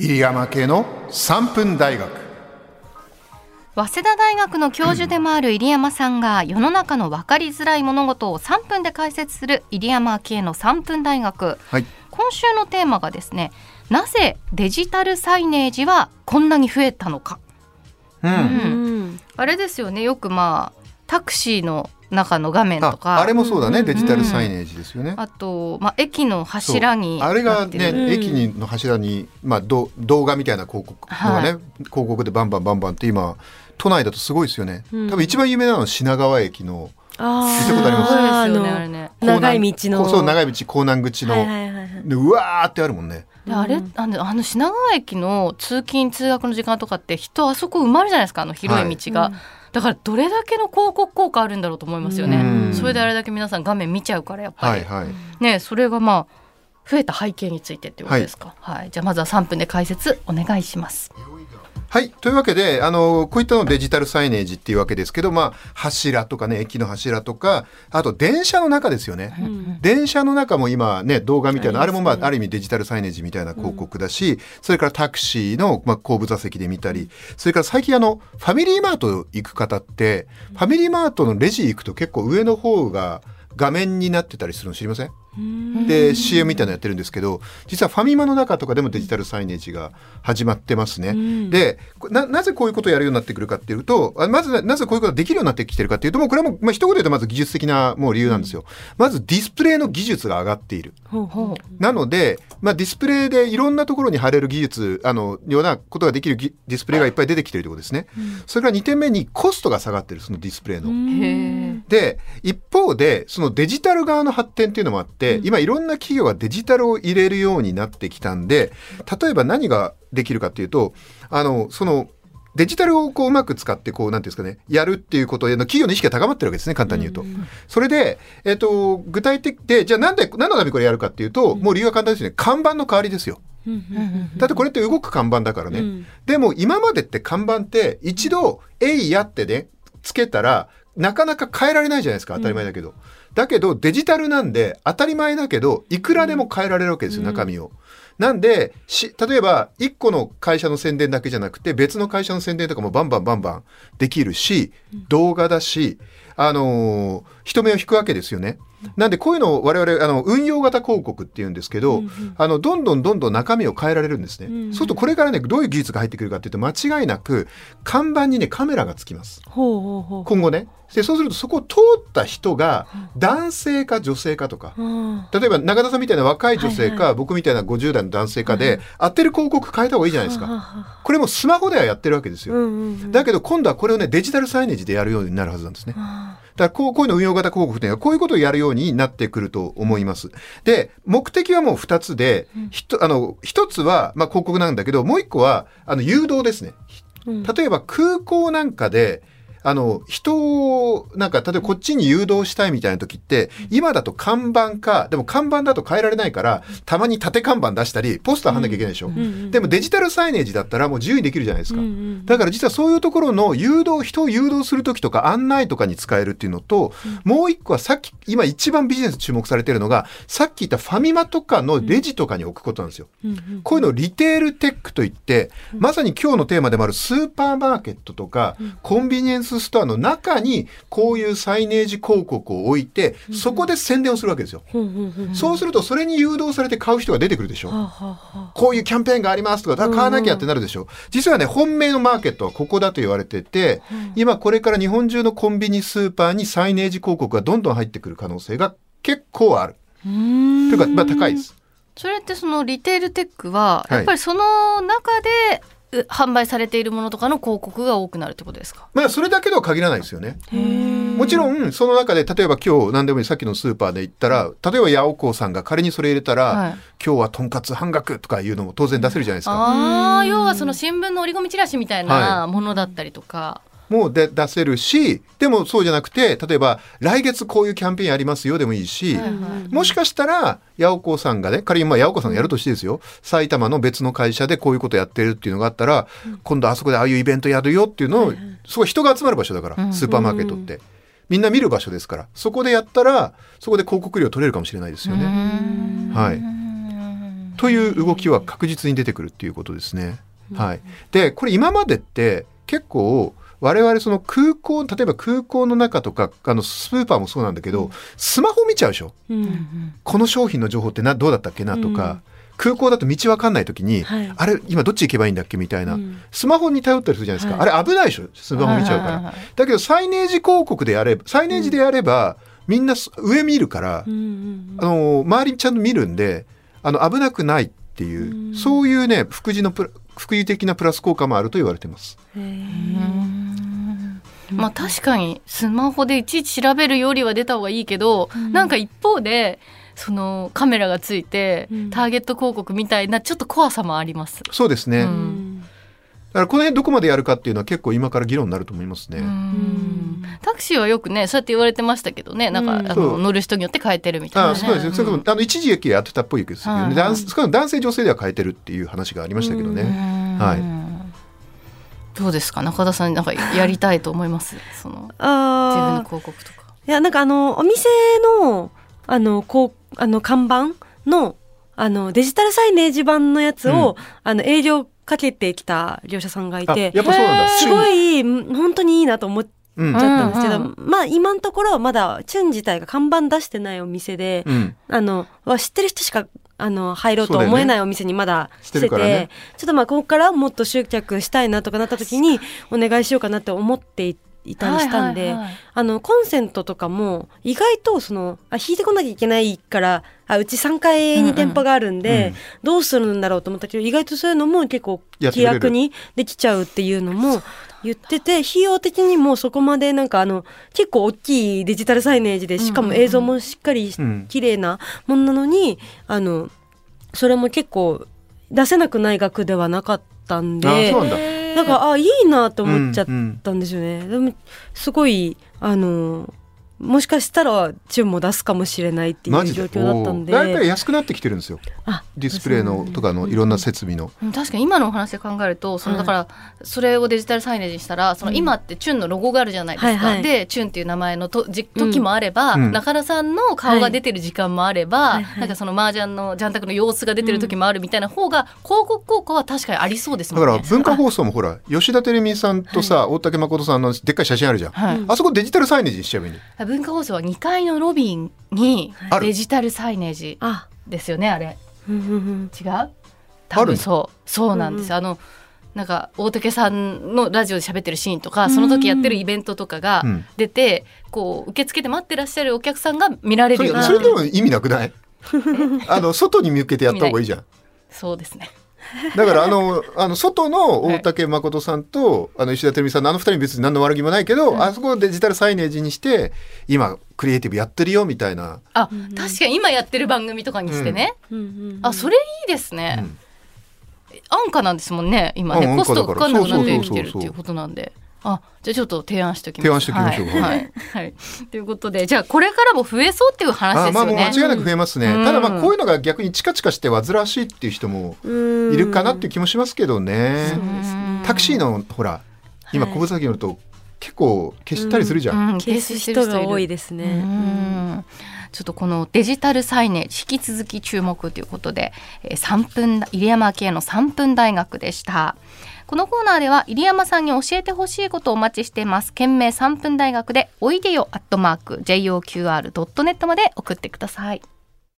入山系の3分大学。早稲田大学の教授でもある入山さんが世の中の分かりづらい物事を3分で解説する入山系の3分大学、はい。今週のテーマがですねなぜデジタルサイネージはこんなに増えたのか、うん、うん。あれですよね。よくまあタクシーの中の画面とあか。あれもそうだね、うんデジタルサイネージですよね、あと、まあ、駅の柱にあれがね、うん駅にの柱に、まあ、ど動画みたいな広告のがね、は広告でバンバンバンバンって今都内だとすごいですよね、うん。多分一番有名なのは品川駅のあ聞いたことあります？そうですよねあのあれね。長い道の。そう長い道港南口の、はいはいはいはい。でうわーってあるもんね。であれあのあの品川駅の通勤通学の時間とかって人あそこ埋まるじゃないですかあの広い道が、はいだからどれだけの広告効果あるんだろうと思いますよね、うん。それであれだけ皆さん画面見ちゃうからやっぱり、はいはい。ねそれがまあ増えた背景についてっていうことですか。はい、じゃあまずは3分で解説お願いしますはい。というわけで、あの、こういったのをデジタルサイネージっていうわけですけど、まあ、柱とかね、駅の柱とか、あと電車の中ですよね。ん。電車の中も今ね、動画みたいな、あれもまあ、ある意味デジタルサイネージみたいな広告だし、それからタクシーの、まあ、後部座席で見たり、それから最近あの、ファミリーマート行く方って、ファミリーマートのレジ行くと結構上の方が画面になってたりするの知りません？で CM みたいなのやってるんですけど実はファミマの中とかでもデジタルサイネージが始まってますね。んでななぜこういうことをやるようになってくるかっていうとあまずなぜこういうことができるようになってきてるかっていうともうこれはもう、まあ、一言で言うとまず技術的なもう理由なんですよ。まずディスプレイの技術が上がっている。ほうほなので、まあ、ディスプレイでいろんなところに貼れる技術あのようなことができるぎディスプレイがいっぱい出てきてるということですね。それから2点目にコストが下がってるそのディスプレイの。で一方でそのデジタル側の発展っていうのもあって、今いろんな企業がデジタルを入れるようになってきたんで例えば何ができるかっていうとあのそのデジタルをこううまく使ってこうなんていうんですかねやるっていうことへの企業の意識が高まってるわけですね簡単に言うと。それで、えっと具体的でじゃあなんで何のためにこれやるかっていうと、もう理由は簡単ですね。看板の代わりですよ。ううんだってこれって動く看板だからね。うん。でも今までって看板って一度「えいや」ってねつけたらなかなか変えられないじゃないですか。当たり前だけど。だけどデジタルなんで当たり前だけどいくらでも変えられるわけですよ、中身を。なんでし例えば1個の会社の宣伝だけじゃなくて別の会社の宣伝とかもバンバンバンバンできるし動画だし、あのー人目を引くわけですよね。なんでこういうのを我々あの運用型広告っていうんですけど、あのどんどんどんどん中身を変えられるんですね。うんそうするとこれからねどういう技術が入ってくるかっていうと間違いなく看板にねカメラがつきます。ほうほうほう今後ね。でそうするとそこを通った人が男性か女性かとか。うん例えば中田さんみたいな若い女性か、はい僕みたいな50代の男性かで、当てる広告変えた方がいいじゃないですか。はははこれもスマホではやってるわけですよ。うんうんうんだけど今度はこれをねデジタルサイネージでやるようになるはずなんですね。あだこうこういうの運用型広告っていうのはこういうことをやるようになってくると思います。で目的はもう2つで、ひとあの1つは、まあ、広告なんだけどもう1個はあの誘導ですね。うん例えば空港なんかであの人をなんか例えばこっちに誘導したいみたいな時って今だと看板かでも看板だと変えられないからたまに縦看板出したりポスター貼んなきゃいけないでしょ、うんうんでもデジタルサイネージだったらもう自由にできるじゃないですか、うんうんだから実はそういうところの誘導人を誘導する時とか案内とかに使えるっていうのと、もう一個はさっき今一番ビジネス注目されてるのがさっき言ったファミマとかのレジとかに置くことなんですよ。うんうんこういうのをリテールテックといって、まさに今日のテーマでもあるスーパーマーケットとか、コンビニエンスストアの中にこういうサイネージ広告を置いて、そこで宣伝をするわけですよ。そうするとそれに誘導されて買う人が出てくるでしょ。こういうキャンペーンがありますとか、だから買わなきゃってなるでしょ。実はね、本命のマーケットはここだと言われてて、今これから日本中のコンビニスーパーにサイネージ広告がどんどん入ってくる可能性が結構ある。というか、まあ高いです。それってそのリテールテックははいやっぱりその中でう販売されているものとかの広告が多くなるってことですか？まあそれだけとは限らないですよね。もちろんその中で例えば今日何でもいいさっきのスーパーで行ったら例えば八百子さんが仮にそれ入れたら、はい。今日はとんかつ半額とかいうのも当然出せるじゃないですか。ああ要はその新聞の折り込みチラシみたいはなものだったりとか、もうで出せるしでもそうじゃなくて例えば来月こういうキャンペーンやりますよでもいいし、はいはい。もしかしたら八百子さんがね仮にまあ八百子さんがやるとしてですよ。埼玉の別の会社でこういうことやってるっていうのがあったら、今度あそこでああいうイベントやるよっていうのを、すごい人が集まる場所だから、うん。スーパーマーケットって。みんな見る場所ですから。そこでやったらそこで広告料取れるかもしれないですよね。はい。という動きは確実に出てくるっていうことですね。はい、でこれ今までって結構我々その空港例えば空港の中とかあのスーパーもそうなんだけど、スマホ見ちゃうでしょ？うん。この商品の情報ってなどうだったっけなとか、空港だと道わかんない時に、はい。あれ今どっち行けばいいんだっけみたいな、うん。スマホに頼ったりするじゃないですか、はい。あれ危ないでしょ？スマホ見ちゃうから、だけどサイネージ広告でやればサイネージでやれば、みんなす上見るから、うんうんあの周りちゃんと見るんであの危なくないっていう、うん。そういうね副次のプラ副次的なプラス効果もあると言われてます。まあ確かにスマホでいちいち調べるよりは出た方がいいけど、うん。なんか一方でそのカメラがついて、うん。ターゲット広告みたいなちょっと怖さもあります。そうですね、うだんからこの辺どこまでやるかっていうのは結構今から議論になると思いますね。うん。タクシーはよくねそうやって言われてましたけどねなんか、うん。あの乗る人によって変えてるみたいな、ね。あそうですね、それこんそあの一時期やってたっぽいですけどね、はいはい。男性女性では変えてるっていう話がありましたけどね、うん。はいどうですか？中田さんなんかやりたいと思います？その自分あーの広告とか。いやなんかあのお店のあのこうあの看板のあのデジタルサイネージ版のやつを、あの営業かけてきた業者さんがいあてやっぱそうなんだ。すごい。うん本当にいいなと思っちうん。ゃったんですけど、うんまあ今のところまだチュン自体が看板出してないお店で、うん。あのは知ってる人しかあの入ろうと思えないお店にまだししててるからね。ちょっとまあここからもっと集客したいなとかなった時に。お願いしようかなって思っていいたりしたんで、あのコンセントとかも意外とそのあ引いてこなきゃいけないからあうち3階に店舗があるんで、うん。どうするんだろうと思ったけど意外とそういうのも結構気やってくれる楽にできちゃうっていうのも言ってて費用的にもそこまでなんかあの結構大きいデジタルサイネージでしかも映像もしっかりうん綺麗なもんなのにあのそれも結構出せなくない額ではなかったんでなんかあいいなと思っちゃっうんうんたんですよね。でもすごいあのもしかしたらチュンも出すかもしれないっていう状況だったんで。おー。だいたい安くなってきてるんですよ。あディスプレイのとかのいろんな設備の、うん確かに今のお話で考えるとそのはい。だからそれをデジタルサイネージにしたらそのうん今ってチュンのロゴがあるじゃないですか、はいはい。でチュンっていう名前のとじ時もあれば、うん。中田さんの顔が出てる時間もあれば、はい。はいなんかその麻雀のジャンタクの様子が出てる時もあるみたいな方が広告効果は確かにありそうですもんね。だから文化放送もほら吉田照美さんとさ、大竹誠さんのでっかい写真あるじゃん、はい。うんあそこデジタルサイネージにしちゃえばいい文化放送は2階のロビーにデジタルサイネージあ、ですよねあれ。うんうんうん。違う？多分そう。そうなんです、うんあのなんか大竹さんのラジオで喋ってるシーンとかその時やってるイベントとかがうん。出て、こう受付で待ってらっしゃるお客さんが見られるようにな。それでも意味なくないあの外に向けてやった方がいいじゃんそうですねだからあの あの外の大竹誠さんと、あの石田照美さんのあの二人別に何の悪気もないけど、うんあそこをデジタルサイネージにして今クリエイティブやってるよみたいな、あ、うん。確かに今やってる番組とかにしてね、うん。あそれいいですね、うん。安価なんですもんね今ね、うんコストがかかんなくなってきてるそうそうそうそう。っていうことなんであじゃあちょっと提案しておきます。提案しておきましょうはい、はい。はい。ということでじゃあこれからも増えそうっていう話あまあですよねもう間違いなく増えますね、うん。ただまあこういうのが逆にチカチカして煩わしいっていう人もうん。いるかなっていう気もしますけどね、そうですね。タクシーのほら今はい。小ぶさき乗ると結構消したりするじゃん、うん消す人が多いですね。うんちょっとこのデジタルサイネージ引き続き注目ということで、えー、3分入山系の3分大学でした。このコーナーでは入山さんに教えてほしいことをお待ちしています。件名3分大学でおいでよアットマーク JOQR.net まで送ってください。